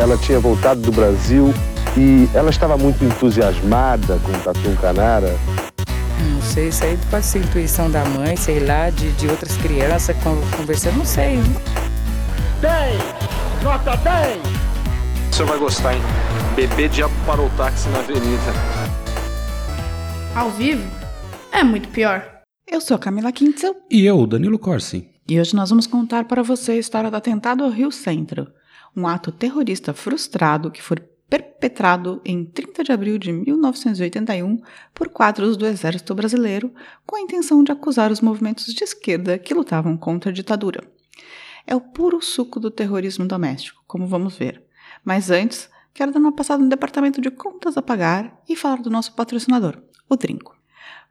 ela tinha voltado do Brasil e ela estava muito entusiasmada com o Tatu Canara. Não sei, isso aí pode ser intuição da mãe, sei lá, de, de outras crianças conversando, não sei. 10! Nota 10! O senhor vai gostar, hein? Bebê diabo parou o táxi na avenida. Ao vivo? É muito pior. Eu sou a Camila Quintzel. E eu, Danilo Corsi. E hoje nós vamos contar para você a história do atentado ao Rio Centro, um ato terrorista frustrado que foi perpetrado em 30 de abril de 1981 por quadros do Exército Brasileiro com a intenção de acusar os movimentos de esquerda que lutavam contra a ditadura. É o puro suco do terrorismo doméstico, como vamos ver. Mas antes, quero dar uma passada no departamento de contas a pagar e falar do nosso patrocinador, o Trinco.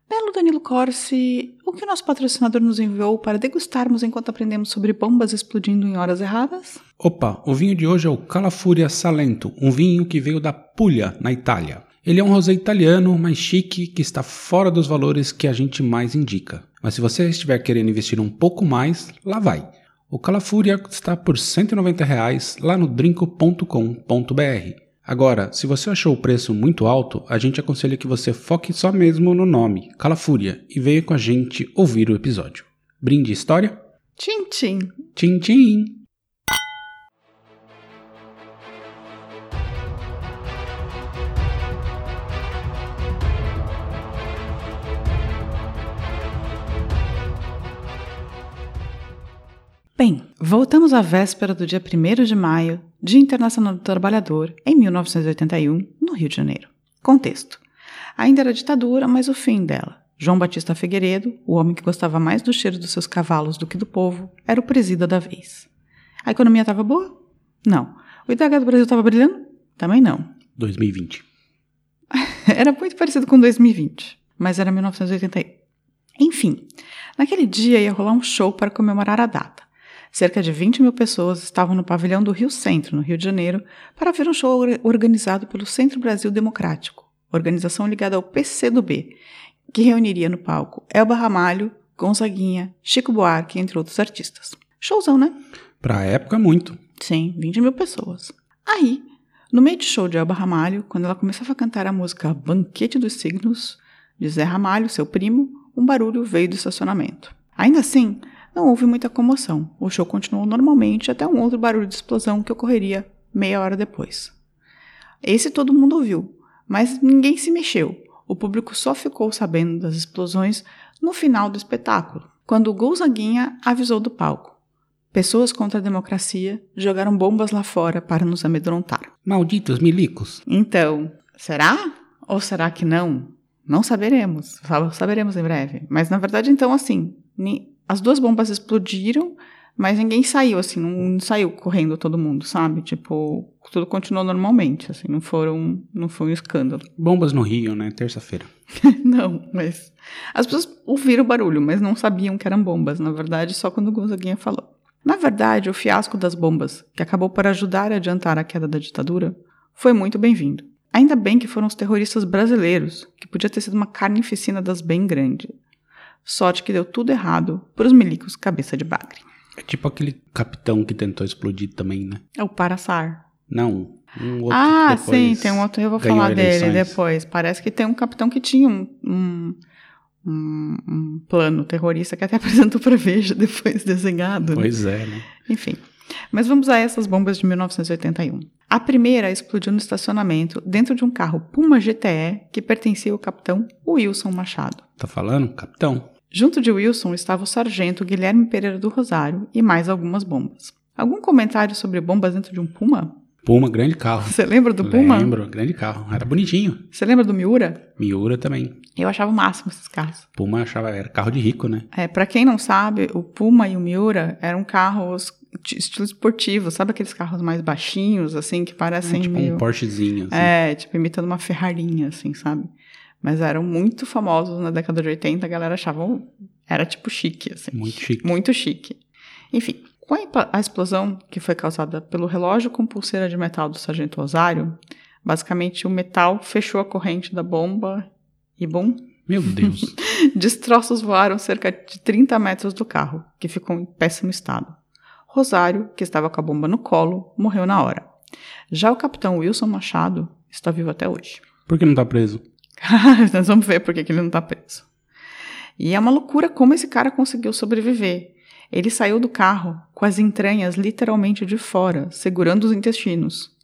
Belo Danilo Corsi, o que o nosso patrocinador nos enviou para degustarmos enquanto aprendemos sobre bombas explodindo em horas erradas? Opa, o vinho de hoje é o Calafúria Salento, um vinho que veio da Puglia, na Itália. Ele é um rosé italiano, mais chique, que está fora dos valores que a gente mais indica. Mas se você estiver querendo investir um pouco mais, lá vai. O Calafúria está por 190 reais lá no drinco.com.br. Agora, se você achou o preço muito alto, a gente aconselha que você foque só mesmo no nome, Calafúria, e venha com a gente ouvir o episódio. Brinde história? Tchim, tchim. Tchim, tchim. Bem, voltamos à véspera do dia 1 de maio, Dia Internacional do Trabalhador, em 1981, no Rio de Janeiro. Contexto: ainda era ditadura, mas o fim dela. João Batista Figueiredo, o homem que gostava mais do cheiro dos seus cavalos do que do povo, era o presida da vez. A economia estava boa? Não. O IDH do Brasil estava brilhando? Também não. 2020. era muito parecido com 2020, mas era 1981. Enfim, naquele dia ia rolar um show para comemorar a data. Cerca de 20 mil pessoas estavam no pavilhão do Rio Centro, no Rio de Janeiro, para ver um show organizado pelo Centro Brasil Democrático, organização ligada ao PCdoB, que reuniria no palco Elba Ramalho, Gonzaguinha, Chico Buarque, entre outros artistas. Showzão, né? Pra época, muito. Sim, 20 mil pessoas. Aí, no meio de show de Elba Ramalho, quando ela começava a cantar a música Banquete dos Signos, de Zé Ramalho, seu primo, um barulho veio do estacionamento. Ainda assim, não houve muita comoção. O show continuou normalmente até um outro barulho de explosão que ocorreria meia hora depois. Esse todo mundo ouviu, mas ninguém se mexeu. O público só ficou sabendo das explosões no final do espetáculo, quando o Gonzaguinha avisou do palco. Pessoas contra a democracia jogaram bombas lá fora para nos amedrontar. Malditos milicos. Então, será? Ou será que não? Não saberemos. Saberemos em breve. Mas na verdade, então, assim, as duas bombas explodiram, mas ninguém saiu, assim, não, saiu correndo todo mundo, sabe? Tipo, tudo continuou normalmente, assim, não foram, não foi um escândalo. Bombas no Rio, né? Terça-feira. não, mas as pessoas ouviram o barulho, mas não sabiam que eram bombas, na verdade, só quando o Gonzaguinha falou. Na verdade, o fiasco das bombas, que acabou por ajudar a adiantar a queda da ditadura, foi muito bem-vindo. Ainda bem que foram os terroristas brasileiros, que podia ter sido uma carnificina das bem grande. Sorte que deu tudo errado pros milicos cabeça de bagre. É tipo aquele capitão que tentou explodir também, né? É o Paraçar. Não, um outro Ah, sim, tem um outro, eu vou falar dele depois. Parece que tem um capitão que tinha um, um, um, um plano terrorista que até apresentou para Veja depois desenhado. Né? Pois é, né? Enfim. Mas vamos a essas bombas de 1981. A primeira explodiu no estacionamento dentro de um carro Puma GTE que pertencia ao capitão Wilson Machado. Tá falando? Capitão. Junto de Wilson estava o sargento Guilherme Pereira do Rosário e mais algumas bombas. Algum comentário sobre bombas dentro de um Puma? Puma, grande carro. Você lembra do Puma? Lembro, grande carro. Era bonitinho. Você lembra do Miura? Miura também. Eu achava o máximo esses carros. Puma achava, era carro de rico, né? É, para quem não sabe, o Puma e o Miura eram carros estilo esportivo, sabe aqueles carros mais baixinhos, assim, que parecem é, tipo meio... um Porschezinho, assim. É, tipo, imitando uma Ferrarinha, assim, sabe? Mas eram muito famosos na década de 80, a galera achava... Era, tipo, chique, assim. Muito chique. Muito chique. Enfim, com a explosão que foi causada pelo relógio com pulseira de metal do Sargento Rosário, basicamente o metal fechou a corrente da bomba e, bom... Meu Deus! destroços voaram cerca de 30 metros do carro, que ficou em péssimo estado. Rosário, que estava com a bomba no colo, morreu na hora. Já o capitão Wilson Machado está vivo até hoje. Por que não tá preso? Nós vamos ver por que ele não está preso. E é uma loucura como esse cara conseguiu sobreviver. Ele saiu do carro com as entranhas literalmente de fora, segurando os intestinos.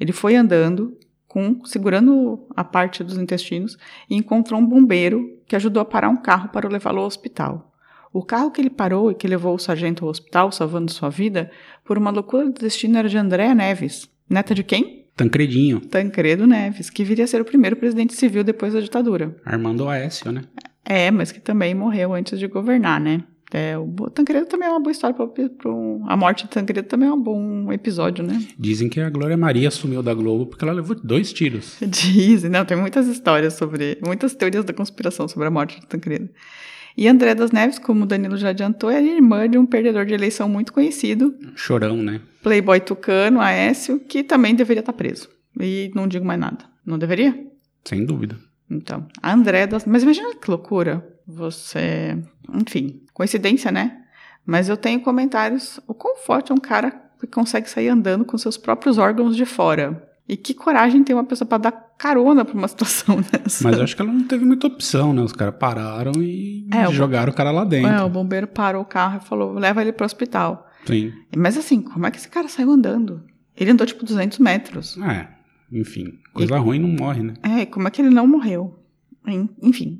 Ele foi andando, com segurando a parte dos intestinos, e encontrou um bombeiro que ajudou a parar um carro para levá-lo ao hospital. O carro que ele parou e que levou o sargento ao hospital, salvando sua vida, por uma loucura do destino era de Andréa Neves. Neta de quem? Tancredinho. Tancredo Neves, que viria a ser o primeiro presidente civil depois da ditadura. Armando Aécio, né? É, mas que também morreu antes de governar, né? É, o Tancredo também é uma boa história para a morte de Tancredo também é um bom episódio, né? Dizem que a Glória Maria sumiu da Globo porque ela levou dois tiros. Dizem, não, tem muitas histórias sobre, muitas teorias da conspiração sobre a morte de Tancredo. E André das Neves, como o Danilo já adiantou, é irmã de um perdedor de eleição muito conhecido, Chorão, né? playboy tucano, Aécio, que também deveria estar preso. E não digo mais nada. Não deveria? Sem dúvida. Então, a André das... Mas imagina que loucura. Você... Enfim, coincidência, né? Mas eu tenho comentários... O quão forte é um cara que consegue sair andando com seus próprios órgãos de fora? E que coragem tem uma pessoa para dar carona pra uma situação dessa? Mas eu acho que ela não teve muita opção, né? Os caras pararam e É, o- jogaram o cara lá dentro. É, o bombeiro parou o carro e falou, leva ele pro hospital. Sim. Mas assim, como é que esse cara saiu andando? Ele andou tipo 200 metros. É, enfim. Coisa ruim não morre, né? É, e como é que ele não morreu? En- Enfim.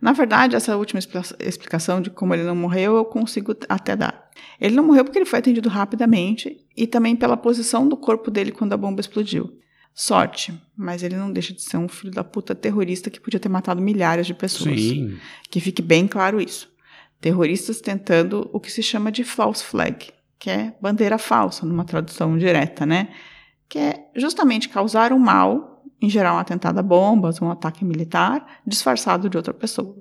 Na verdade, essa última explicação de como ele não morreu, eu consigo até dar. Ele não morreu porque ele foi atendido rapidamente e também pela posição do corpo dele quando a bomba explodiu. Sorte, mas ele não deixa de ser um filho da puta terrorista que podia ter matado milhares de pessoas. Sim. Que fique bem claro isso. Terroristas tentando o que se chama de false flag, que é bandeira falsa, numa tradução direta, né? Que é justamente causar um mal, em geral um atentado a bombas, um ataque militar, disfarçado de outra pessoa.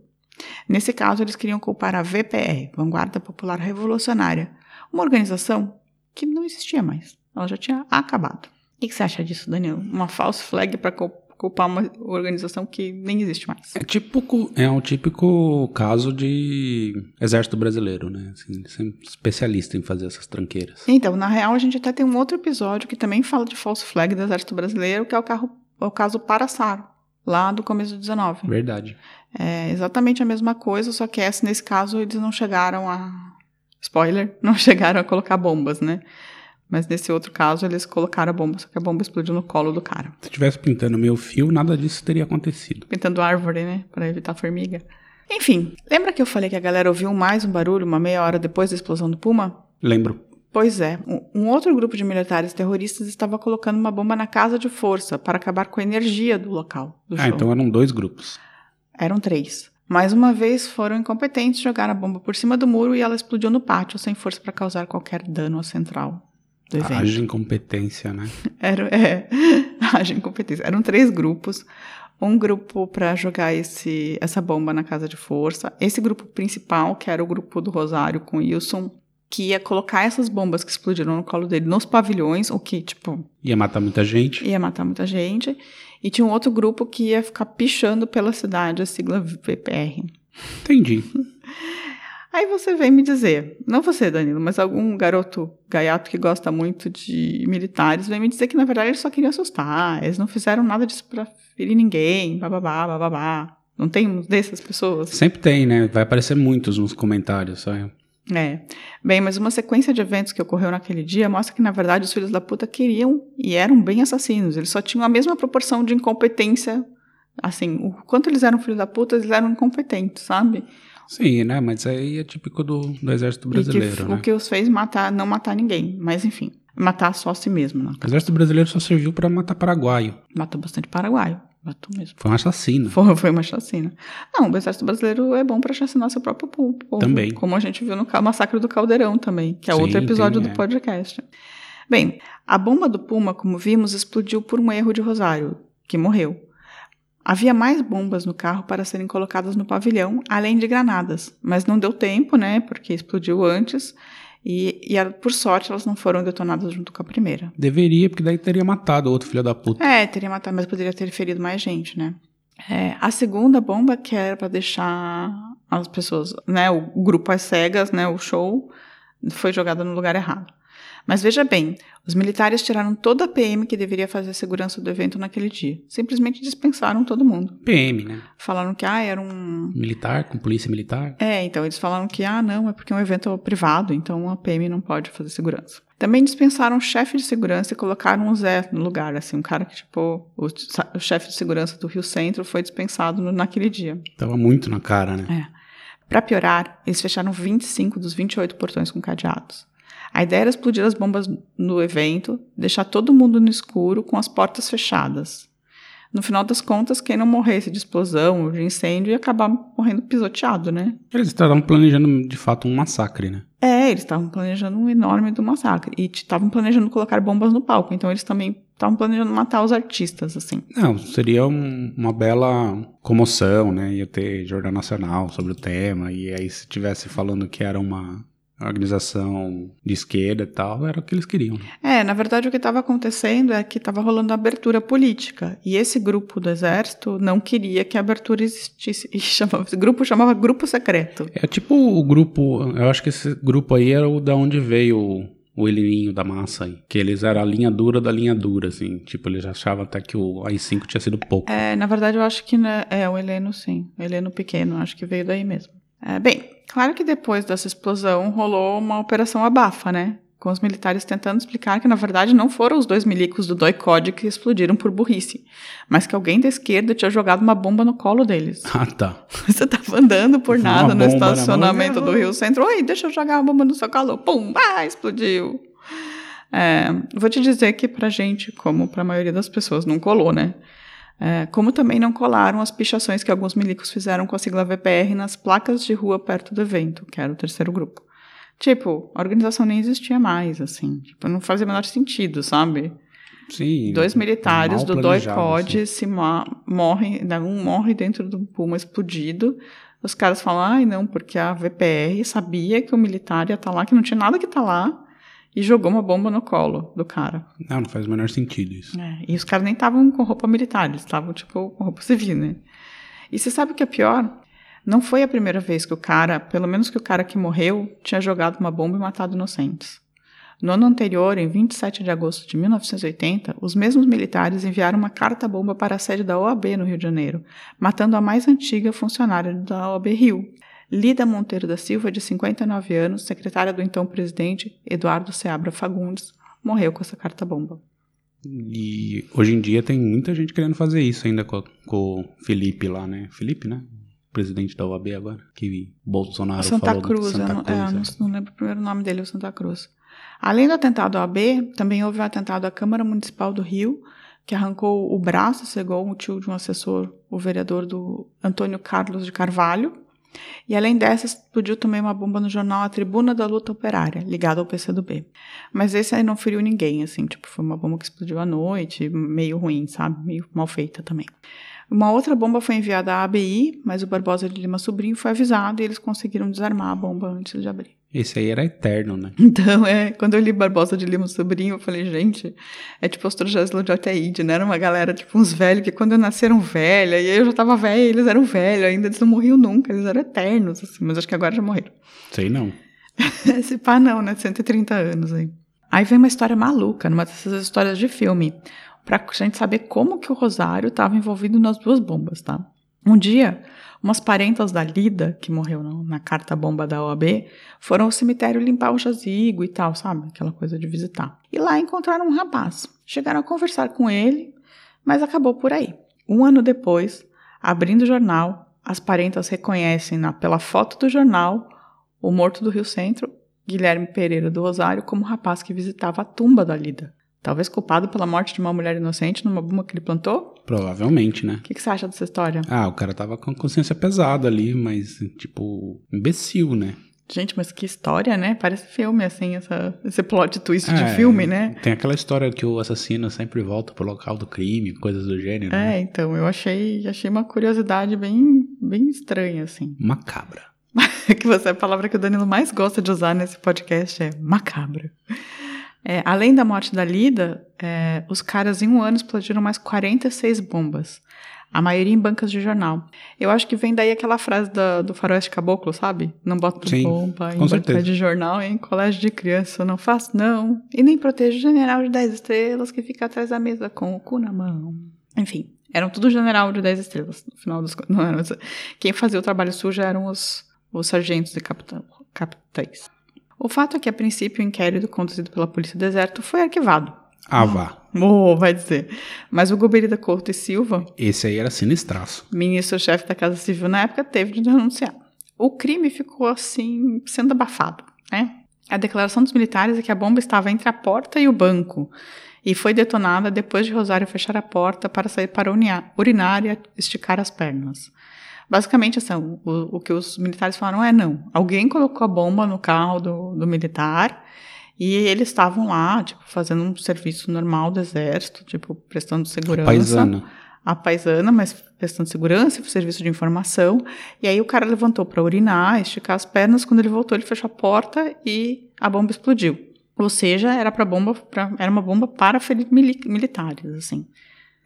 Nesse caso, eles queriam culpar a VPR, Vanguarda Popular Revolucionária, uma organização que não existia mais. Ela já tinha acabado. O que você acha disso, Danilo? Uma false flag para culpar uma organização que nem existe mais. É típico, é um típico caso de exército brasileiro, né? Assim, são especialista em fazer essas tranqueiras. Então, na real, a gente até tem um outro episódio que também fala de false flag do Exército Brasileiro, que é o, carro, é o caso Paraçaro, lá do começo do 19. Verdade. É exatamente a mesma coisa, só que essa, nesse caso eles não chegaram a. Spoiler, não chegaram a colocar bombas, né? Mas nesse outro caso eles colocaram a bomba, só que a bomba explodiu no colo do cara. Se tivesse pintando meu fio, nada disso teria acontecido. Pintando árvore, né? Pra evitar formiga. Enfim, lembra que eu falei que a galera ouviu mais um barulho uma meia hora depois da explosão do Puma? Lembro. Pois é, um- um outro grupo de militares terroristas estava colocando uma bomba na casa de força para acabar com a energia do local. Do Ah, show. então eram dois grupos. Eram três. Mais uma vez foram incompetentes, jogaram a bomba por cima do muro e ela explodiu no pátio, sem força para causar qualquer dano à central do evento. Haja incompetência, né? Era, é, haja incompetência. Eram três grupos. Um grupo para jogar esse, essa bomba na casa de força. Esse grupo principal, que era o grupo do Rosário com Wilson, que ia colocar essas bombas que explodiram no colo dele nos pavilhões, o que, tipo, Ia matar muita gente. ia matar muita gente. E tinha um outro grupo que ia ficar pichando pela cidade a sigla VPR. Entendi. Aí você vem me dizer, não você, Danilo, mas algum garoto gaiato que gosta muito de militares vem me dizer que na verdade eles só queriam assustar, eles não fizeram nada disso pra ferir ninguém, bababá, bababá. Não tem uns dessas pessoas? Sempre tem, né? Vai aparecer muitos nos comentários, sabe? É. Bem, mas uma sequência de eventos que ocorreu naquele dia mostra que, na verdade, os filhos da puta queriam e eram bem assassinos. Eles só tinham a mesma proporção de incompetência. Assim, o quanto eles eram filhos da puta, eles eram incompetentes, sabe? Sim, né? Mas aí é típico do, do exército que brasileiro, f- né? O que os fez matar, não matar ninguém. Mas, enfim, matar só a si mesmo. Né? O exército brasileiro só serviu pra matar paraguaio. Matou bastante paraguaio. Matou mesmo. Foi um assassino. Foi, foi uma chacina. Não, o exército brasileiro é bom pra chacinar seu próprio povo. Também. Como a gente viu no massacre do Caldeirão também, que é Sim, outro episódio tem, do é. podcast. Bem, a bomba do Puma, como vimos, explodiu por um erro de Rosário, que morreu. Havia mais bombas no carro para serem colocadas no pavilhão, além de granadas, mas não deu tempo, né? Porque explodiu antes e, e por sorte elas não foram detonadas junto com a primeira. Deveria, porque daí teria matado o outro filho da puta. É, teria matado, mas poderia ter ferido mais gente, né? É, a segunda bomba, que era para deixar as pessoas, né, o grupo às cegas, né, o show, foi jogada no lugar errado. Mas veja bem, os militares tiraram toda a PM que deveria fazer a segurança do evento naquele dia. Simplesmente dispensaram todo mundo. PM, né? Falaram que, ah, era um... Militar, com polícia militar. É, então eles falaram que, ah, não, é porque é um evento privado, então a PM não pode fazer segurança. Também dispensaram o chefe de segurança e colocaram um Zé no lugar, assim, um cara que, tipo, o, o chefe de segurança do Rio Centro foi dispensado no, naquele dia. Tava muito na cara, né? É. Para piorar, eles fecharam 25 dos 28 portões com cadeados. A ideia era explodir as bombas no evento, deixar todo mundo no escuro com as portas fechadas. No final das contas, quem não morresse de explosão ou de incêndio ia acabar morrendo pisoteado, né? Eles estavam planejando de fato um massacre, né? É, eles estavam planejando um enorme do massacre. E estavam planejando colocar bombas no palco. Então eles também estavam planejando matar os artistas, assim. Não, seria um, uma bela comoção, né? Ia ter jornal nacional sobre o tema. E aí, se tivesse falando que era uma organização de esquerda e tal, era o que eles queriam. É, na verdade o que estava acontecendo é que estava rolando abertura política e esse grupo do exército não queria que a abertura existisse. E chamava, esse grupo chamava Grupo Secreto. É tipo o grupo, eu acho que esse grupo aí era o da onde veio o, o Heleninho da massa aí. Que eles eram a linha dura da linha dura, assim. Tipo, eles achavam até que o AI-5 tinha sido pouco. É, na verdade eu acho que né, é o Heleno sim. O Heleno pequeno, acho que veio daí mesmo. É, bem, claro que depois dessa explosão rolou uma operação abafa, né? Com os militares tentando explicar que, na verdade, não foram os dois milicos do Doicode que explodiram por burrice, mas que alguém da esquerda tinha jogado uma bomba no colo deles. Ah, tá. Você tava andando por Uma nada no estacionamento do Rio Centro. Oi, deixa eu jogar uma bomba no seu colo. Pum, ah, explodiu. É, vou te dizer que pra gente, como pra maioria das pessoas, não colou, né? É, como também não colaram as pichações que alguns milicos fizeram com a sigla VPR nas placas de rua perto do evento, que era o terceiro grupo. Tipo, a organização nem existia mais, assim. Tipo, não fazia o menor sentido, sabe? Sim. Dois militares do DOI-COD assim. se morrem, né, um morre dentro do pulmão explodido. Os caras falam, ai não, porque a VPR sabia que o militar ia estar lá, que não tinha nada que estar lá, e jogou uma bomba no colo do cara. Não, não faz o menor sentido isso. É, e os caras nem estavam com roupa militar, eles estavam, tipo, com roupa civil, né? E você sabe o que é pior? Não foi a primeira vez que o cara, pelo menos que o cara que morreu, tinha jogado uma bomba e matado inocentes. No ano anterior, em 27 de agosto de 1980, os mesmos militares enviaram uma carta-bomba para a sede da OAB no Rio de Janeiro, matando a mais antiga funcionária da OAB Rio, Lida Monteiro da Silva, de 59 anos, secretária do então presidente Eduardo Seabra Fagundes, morreu com essa carta-bomba. E hoje em dia tem muita gente querendo fazer isso ainda com, com o Felipe lá, né? Felipe, né? Presidente da UAB agora. Que Bolsonaro Santa falou Cruz, Santa não, Cruz, é, é. não, não lembro o primeiro nome dele, o Santa Cruz. Além do atentado à AB, também houve o atentado à Câmara Municipal do Rio, que arrancou o braço e cegou o tio de um assessor, o vereador do Antônio Carlos de Carvalho. E além dessa, explodiu também uma bomba no jornal A Tribuna da Luta Operária, ligado ao PCdoB. Mas esse aí não feriu ninguém, assim, tipo, foi uma bomba que explodiu à noite, meio ruim, sabe? Meio mal feita também. Uma outra bomba foi enviada à ABI, mas o Barbosa de Lima Sobrinho foi avisado e eles conseguiram desarmar a bomba antes de abrir. Esse aí era eterno, né? Então, é, quando eu li Barbosa de Lima Sobrinho, eu falei, gente, é tipo os Trojans de Altaíde, né? Era uma galera, tipo, uns velhos que quando eu nasci eram velha, e aí eu já tava velha e eles eram velhos ainda, eles não morriam nunca, eles eram eternos, assim, mas acho que agora já morreram. Sei não. Esse pá não, né? 130 anos aí. Aí vem uma história maluca, numa dessas histórias de filme, pra gente saber como que o Rosário estava envolvido nas duas bombas, tá? Um dia, umas parentas da Lida, que morreu na, na carta-bomba da OAB, foram ao cemitério limpar o jazigo e tal, sabe? Aquela coisa de visitar. E lá encontraram um rapaz. Chegaram a conversar com ele, mas acabou por aí. Um ano depois, abrindo o jornal, as parentas reconhecem na, pela foto do jornal o morto do Rio Centro, Guilherme Pereira do Rosário, como o rapaz que visitava a tumba da Lida. Talvez culpado pela morte de uma mulher inocente numa bomba que ele plantou? Provavelmente, né? O que, que você acha dessa história? Ah, o cara tava com a consciência pesada ali, mas, tipo, imbecil, né? Gente, mas que história, né? Parece filme, assim, essa, esse plot twist de É, filme, né? Tem aquela história que o assassino sempre volta pro local do crime, coisas do gênero. né? É, então, eu achei, achei uma curiosidade bem, bem estranha, assim. Macabra. que você, a palavra que o Danilo mais gosta de usar nesse podcast é macabra. É, além da morte da Lida, é, os caras em um ano explodiram mais 46 bombas. A maioria em bancas de jornal. Eu acho que vem daí aquela frase da, do faroeste caboclo, sabe? Não boto Sim, bomba em banca de jornal em colégio de criança. Não faço, não. E nem protejo o general de 10 estrelas que fica atrás da mesa com o cu na mão. Enfim, eram tudo general de 10 estrelas. No final das contas. Quem fazia o trabalho sujo eram os, os sargentos e capitães. O fato é que, a princípio, o inquérito conduzido pela Polícia do Deserto foi arquivado. Ah, vá. Oh, vai dizer. Mas o Goberida Couto e Silva, Esse aí era sinistraço. ministro-chefe da Casa Civil na época, teve de denunciar. O crime ficou assim, sendo abafado, né? A declaração dos militares é que a bomba estava entre a porta e o banco e foi detonada depois de Rosário fechar a porta para sair para urinar e esticar as pernas. Basicamente, assim, o, o que os militares falaram é não. Alguém colocou a bomba no carro do, do militar e eles estavam lá, tipo, fazendo um serviço normal do exército, tipo, prestando segurança Paisana. a paisana, mas prestando segurança, serviço de informação. E aí o cara levantou para urinar, esticar as pernas. Quando ele voltou, ele fechou a porta e a bomba explodiu. Ou seja, era para bomba, pra, era uma bomba para militares, assim.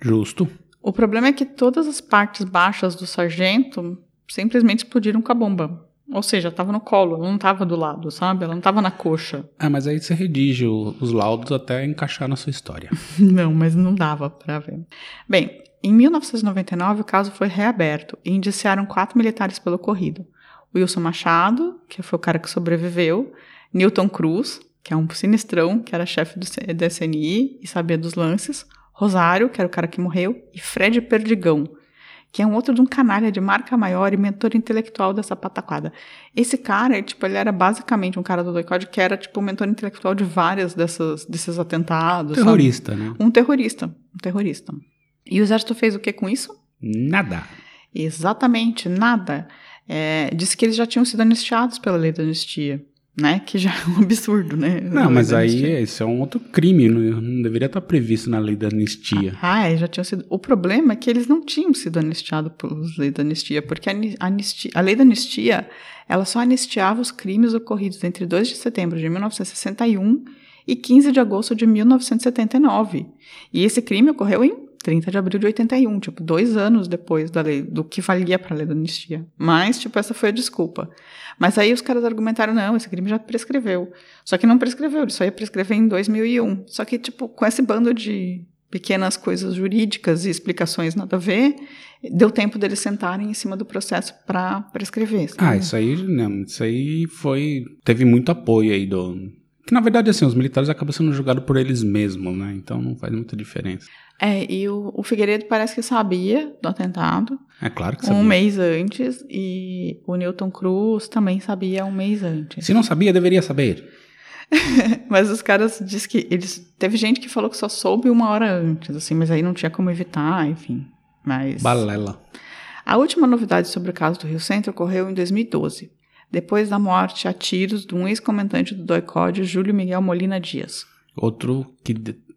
Justo. O problema é que todas as partes baixas do sargento simplesmente explodiram com a bomba. Ou seja, estava no colo, ela não estava do lado, sabe? Ela não estava na coxa. Ah, mas aí você redige os laudos até encaixar na sua história. Não, mas não dava para ver. Bem, em 1999 o caso foi reaberto e indiciaram quatro militares pelo ocorrido. Wilson Machado, que foi o cara que sobreviveu, Newton Cruz, que é um sinistrão, que era chefe do SNI e sabia dos lances, Rosário, que era o cara que morreu, e Fred Perdigão, que é um outro de um canalha de marca maior e mentor intelectual dessa pataquada. Esse cara, tipo, ele era basicamente um cara do doicode que era, tipo, o mentor intelectual de várias dessas, desses atentados. sabe? Terrorista, né? Um terrorista. Um terrorista. E o exército fez o que com isso? Nada. Exatamente, nada. É, disse que eles já tinham sido anistiados pela lei da anistia, né? Que já é um absurdo, né? Não, mas aí esse é um outro crime, não, não deveria estar previsto na lei da anistia. Ah, é, já tinham sido. O problema é que eles não tinham sido anistiados pela lei da anistia, porque a, ani- anistia, a lei da anistia ela só anistiava os crimes ocorridos entre 2 de setembro de 1961 e 15 de agosto de 1979. E esse crime ocorreu em 30 de abril de 81, tipo, dois anos depois da lei, do que valia para a lei da anistia. Mas, tipo, essa foi a desculpa. Mas aí os caras argumentaram, não, esse crime já prescreveu. Só que não prescreveu, ele só ia prescrever em 2001. Só que, tipo, com esse bando de pequenas coisas jurídicas e explicações nada a ver, deu tempo deles sentarem em cima do processo para prescrever. sabe? Ah, isso aí, não, isso aí foi. Teve muito apoio aí do. Que na verdade, assim, os militares acabam sendo julgados por eles mesmos, né? Então não faz muita diferença. É, e o, o Figueiredo parece que sabia do atentado É claro que um sabia. mês antes, e o Newton Cruz também sabia um mês antes. Se não sabia, deveria saber. Mas os caras dizem que eles. Teve gente que falou que só soube uma hora antes, assim, mas aí não tinha como evitar, enfim. Mas. Balela. A última novidade sobre o caso do Rio Centro ocorreu em 2012, depois da morte a tiros de um ex-comandante do DOICOD, Júlio Miguel Molina Dias. Outro que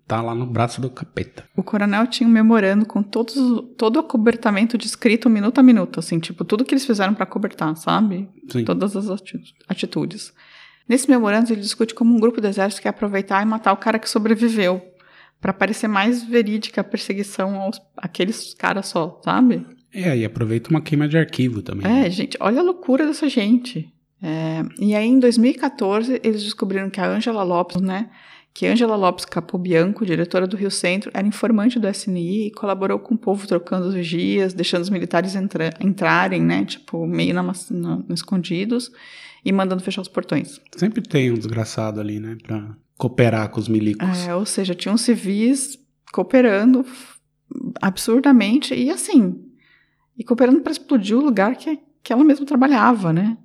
tá lá no braço do capeta. O coronel tinha um memorando com todos, todo o acobertamento descrito minuto a minuto, assim, tipo, tudo que eles fizeram para acobertar, sabe? Sim. Todas as ati- atitudes. Nesse memorando, ele discute como um grupo do exército quer aproveitar e matar o cara que sobreviveu, para parecer mais verídica a perseguição aos aqueles caras só, sabe? É, e aproveita uma queima de arquivo também. É, né? gente, olha a loucura dessa gente. É, e aí, em 2014, eles descobriram que a Ângela Lopes, né? Que Ângela Lopes Capobianco, diretora do Rio Centro, era informante do SNI e colaborou com o povo trocando os vigias, deixando os militares entra- entrarem, né? Tipo, meio na, na- escondidos e mandando fechar os portões. Sempre tem um desgraçado ali, né? Pra cooperar com os milicos. É, ou seja, tinham civis cooperando absurdamente e assim, e cooperando para explodir o lugar que, que ela mesma trabalhava, né?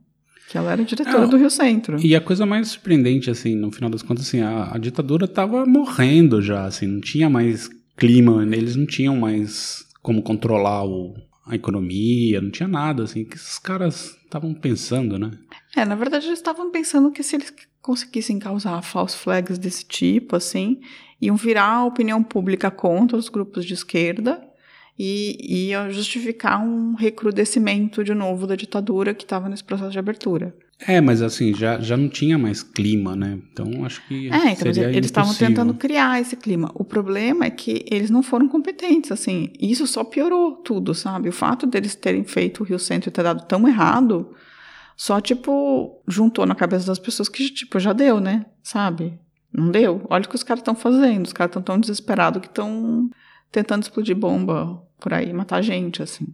Que ela era diretora do Rio Centro. E a coisa mais surpreendente, assim, no final das contas, assim, a, a ditadura tava morrendo já, assim, não tinha mais clima, eles não tinham mais como controlar o, a economia, não tinha nada, assim, que esses caras estavam pensando, né? É, na verdade, eles estavam pensando que se eles conseguissem causar false flags desse tipo, assim, iam virar a opinião pública contra os grupos de esquerda e ia justificar um recrudescimento de novo da ditadura que estava nesse processo de abertura. É, mas assim, já, já não tinha mais clima, né? Então acho que. É, então, seria eles estavam tentando criar esse clima. O problema é que eles não foram competentes, assim. Isso só piorou tudo, sabe? O fato deles terem feito o Rio Centro e ter dado tão errado, só, tipo, juntou na cabeça das pessoas que, tipo, já deu, né? Sabe? Não deu. Olha o que os caras estão fazendo. Os caras estão tão desesperados que estão tentando explodir bomba por aí, matar gente, assim.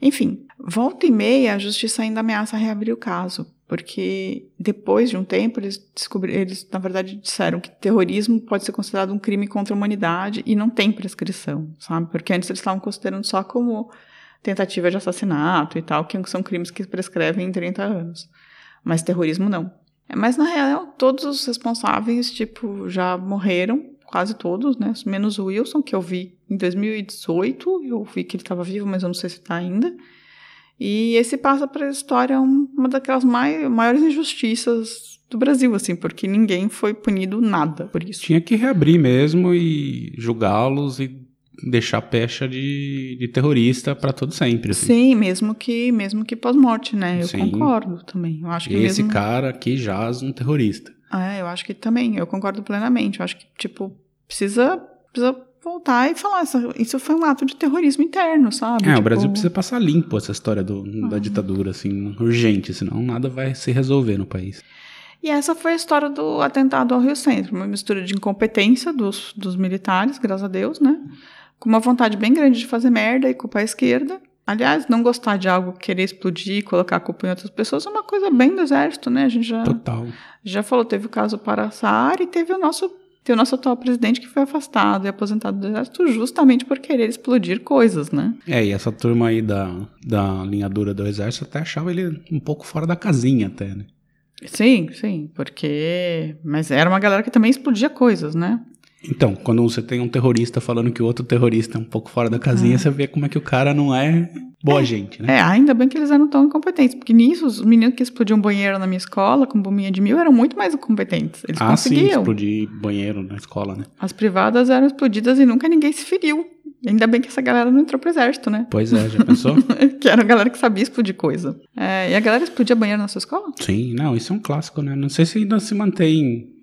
Enfim, volta e meia, a justiça ainda ameaça reabrir o caso, porque depois de um tempo eles descobriram, eles na verdade disseram que terrorismo pode ser considerado um crime contra a humanidade e não tem prescrição, sabe? Porque antes eles estavam considerando só como tentativa de assassinato e tal, que são crimes que prescrevem em 30 anos. Mas terrorismo não. Mas na real, todos os responsáveis, tipo, já morreram, quase todos, né? Menos o Wilson, que eu vi em 2018, eu vi que ele estava vivo, mas eu não sei se está ainda. E esse passa para a história um- uma daquelas mai- maiores injustiças do Brasil, assim, porque ninguém foi punido nada por isso. Tinha que reabrir mesmo e julgá-los e deixar pecha de, de terrorista pra todo sempre. Assim. Sim, mesmo que mesmo que pós-morte, né? Eu Sim. concordo também. Eu acho que Esse mesmo... cara aqui jaz um terrorista. É, eu acho que também, eu concordo plenamente. Eu acho que, tipo, precisa, precisa voltar e falar, isso, foi um ato de terrorismo interno, sabe? É, o Tipo, Brasil precisa passar limpo essa história do, da ditadura, assim, urgente, senão nada vai se resolver no país. E essa foi a história do atentado ao Rio Centro, uma mistura de incompetência dos, dos militares, graças a Deus, né? Com uma vontade bem grande de fazer merda e culpar a esquerda. Aliás, não gostar de algo, querer explodir, colocar a culpa em outras pessoas é uma coisa bem do exército, né? A gente já, Total. já falou, teve o caso Paraçar e teve o nosso, teve o nosso atual presidente que foi afastado e aposentado do exército justamente por querer explodir coisas, né? É, e essa turma aí da, da linha dura do exército até achava ele um pouco fora da casinha até, né? Sim, sim, porque... Mas era uma galera que também explodia coisas, né? Então, quando você tem um terrorista falando que o outro terrorista é um pouco fora da casinha, você vê como é que o cara não é boa gente, né? É, ainda bem que eles eram tão incompetentes, porque nisso os meninos que explodiam banheiro na minha escola com bombinha de mil eram muito mais incompetentes. Eles ah, sim, conseguiam. explodir banheiro na escola, né? As privadas eram explodidas e nunca ninguém se feriu. Ainda bem que essa galera não entrou pro exército, né? Pois é, já pensou? que era a galera que sabia explodir coisa. É, e a galera explodia banheiro na sua escola? sim, não, isso é um clássico, né? Não sei se ainda se mantém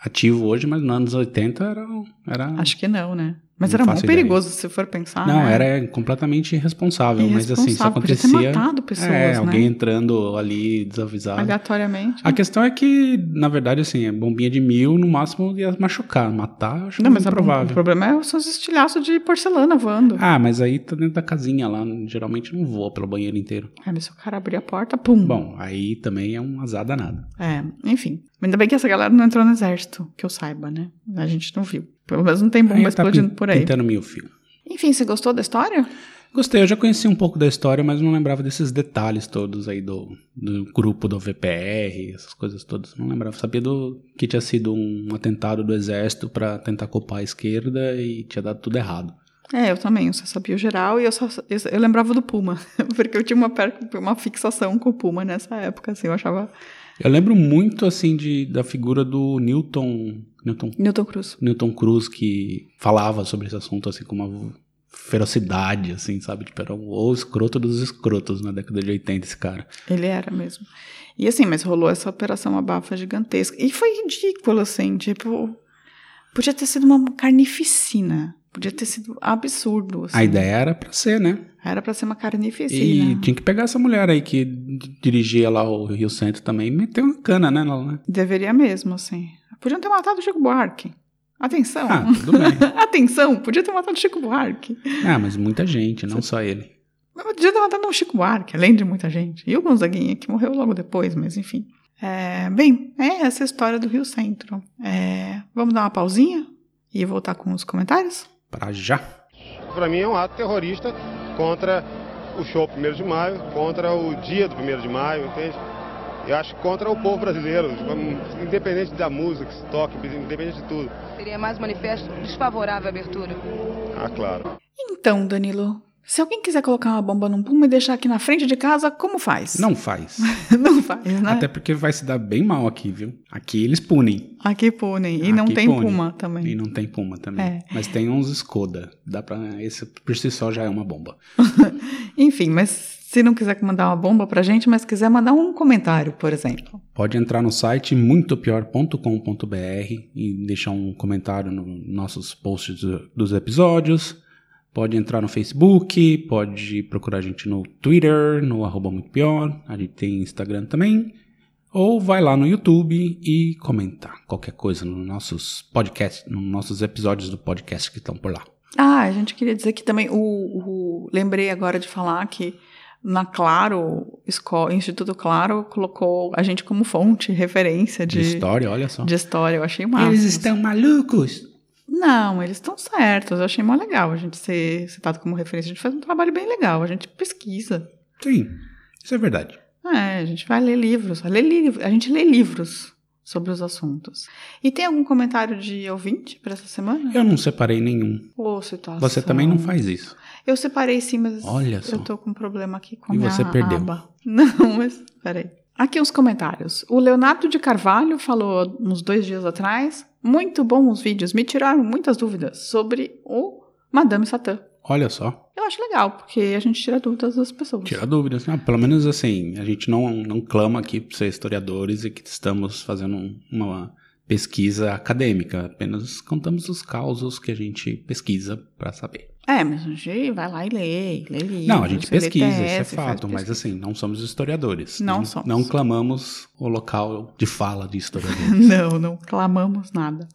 ativo hoje, mas nos anos 80 era. era... Acho que não, né? Mas era muito ideia. perigoso se for pensar. Não, né? era completamente irresponsável, mas assim, isso Irresponsável, podia ter acontecia. matado pessoas, é, né? alguém entrando ali desavisado. Aleatoriamente. A questão é que, na verdade, assim, a bombinha de mil, no máximo, ia machucar. Matar, acho Não, mas a- provável. o problema é os estilhaços de porcelana voando. Ah, mas aí tá dentro da casinha lá, geralmente não voa pelo banheiro inteiro. Aí se o cara abrir a porta, pum. Bom, aí também é um azar danado. É, enfim. Ainda bem que essa galera não entrou no exército, que eu saiba, né? A gente não viu. Pelo menos não tem bomba tá explodindo pin- por aí. Pintando mil fio. Enfim, você gostou da história? Gostei, eu já conheci um pouco da história, mas não lembrava desses detalhes todos aí do, do grupo do VPR, essas coisas todas. Não lembrava. Sabia do que tinha sido um atentado do exército pra tentar culpar a esquerda e tinha dado tudo errado. É, eu também, eu só sabia o geral e eu só eu, eu lembrava do Puma, porque eu tinha uma, uma fixação com o Puma nessa época, assim, eu achava Eu lembro muito, assim, de, da figura do Newton, Newton, Newton Cruz. Newton Cruz, que falava sobre esse assunto, assim, com uma ferocidade, assim, sabe? Tipo, era o escroto dos escrotos na década de 80, esse cara. Ele era mesmo. E assim, mas rolou essa operação abafa gigantesca. E foi ridículo, assim, tipo. Podia ter sido uma carnificina. Podia ter sido absurdo. Assim. A ideia era pra ser, né? Era pra ser uma E carnificina. tinha que pegar essa mulher aí que dirigia lá o Rio Centro também e meter uma cana, né? nela, né? Deveria mesmo, assim. Podiam ter matado o Chico Buarque. Atenção. Ah, tudo bem. Atenção, podia ter matado o Chico Buarque. Ah, mas muita gente, não só ele. Mas Podia ter matado o Chico Buarque, além de muita gente. E o Gonzaguinha, que morreu logo depois, mas enfim. É, bem, é essa a história do Rio Centro. É, vamos dar uma pausinha e voltar com os comentários? Pra já. Para mim é um ato terrorista contra o show 1 de maio, contra o dia do 1 de maio, entende? Eu acho que contra o povo brasileiro, independente da música que se toque, independente de tudo. Seria mais um manifesto desfavorável à abertura. Ah, claro. Então, Danilo, Se alguém quiser colocar uma bomba num puma e deixar aqui na frente de casa, como faz? Não faz. não faz, né? Até porque vai se dar bem mal aqui, viu? Aqui eles punem. Aqui punem. E não Aqui tem pune. puma também. E não tem puma também. É. Mas tem uns Skoda. Dá pra. Esse por si só já é uma bomba. Enfim, mas se não quiser mandar uma bomba pra gente, mas quiser mandar um comentário, por exemplo. Pode entrar no site muitopior.com.br e deixar um comentário nos nossos posts do- dos episódios. Pode entrar no Facebook, pode procurar a gente no Twitter, no arroba muito pior. A gente tem Instagram também. Ou vai lá no YouTube e comentar qualquer coisa nos nossos podcasts, nos nossos episódios do podcast que estão por lá. Ah, a gente queria dizer que também o, o- lembrei agora de falar que na Claro, Instituto Claro colocou a gente como fonte, referência De, de, história, olha só. de história. Eu achei massa. Eles estão malucos! Não, eles estão certos. Eu achei mó legal a gente ser citado como referência. A gente faz um trabalho bem legal. A gente pesquisa. Sim, isso é verdade. É, a gente vai ler livros. Lê livro, a gente lê livros sobre os assuntos. E tem algum comentário de ouvinte para essa semana? Eu não separei nenhum. Ô, situação. Você também não faz isso. Eu separei sim, mas Olha só. eu tô com um problema aqui com E a minha você perdeu. aba. Não, mas peraí. Aqui os comentários. O Leonardo de Carvalho falou uns dois dias atrás. Muito bom os vídeos. Me tiraram muitas dúvidas sobre o Madame Satã. Olha só. Eu acho legal, porque a gente tira dúvidas das pessoas. Tira dúvidas. Ah, pelo menos assim, a gente não, não clama aqui por ser historiadores e que estamos fazendo um- uma pesquisa acadêmica. Apenas contamos os causos que a gente pesquisa para saber. É, mas a gente vai lá e lê, lê livros. não, a gente lê pesquisa, isso é fato, mas pesquisa. assim, não somos historiadores. Não não somos. Não clamamos o local de fala de historiadores. Não, não clamamos nada.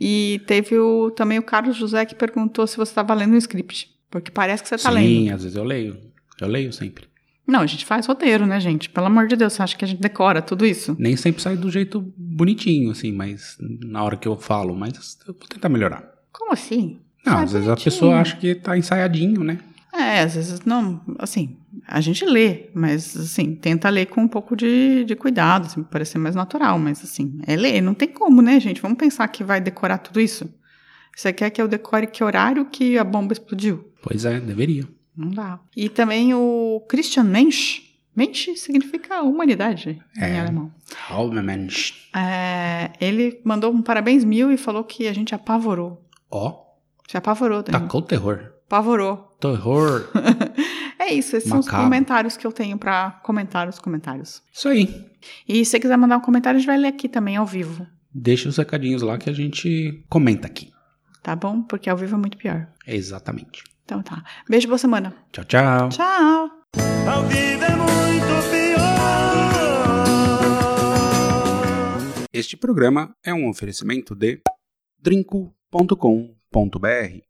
E teve o, também o Carlos José que perguntou se você estava lendo um script. Porque parece que você está lendo. Sim, às vezes eu leio. Eu leio sempre. Não, a gente faz roteiro, né, gente? Pelo amor de Deus, você acha que a gente decora tudo isso? Nem sempre sai do jeito bonitinho, assim, mas na hora que eu falo, mas eu vou tentar melhorar. Como assim? Não, às vezes a pessoa acha que tá ensaiadinho, né? É, às vezes não, assim, a gente lê, mas assim, tenta ler com um pouco de, de cuidado, assim, parecer mais natural, mas assim, é ler, não tem como, né, gente? Vamos pensar que vai decorar tudo isso? Você quer que eu decore que horário que a bomba explodiu? Pois é, deveria. Não dá. E também o Christian Mensch. Mensch significa humanidade em É. alemão. Mensch. É, ele mandou um parabéns mil e falou que a gente apavorou. Ó, Se apavorou, Daniel. tacou terror. Apavorou. Terror. É isso, esses são os comentários que eu tenho pra comentar os comentários. Isso aí. E se você quiser mandar um comentário, a gente vai ler aqui também ao vivo, Deixa os recadinhos lá que a gente comenta aqui. tá bom? Porque ao vivo é muito pior. Exatamente. Então tá. Beijo, boa semana. Tchau, tchau. Tchau. Ao vivo é muito pior. Este programa é um oferecimento de drinco.com.br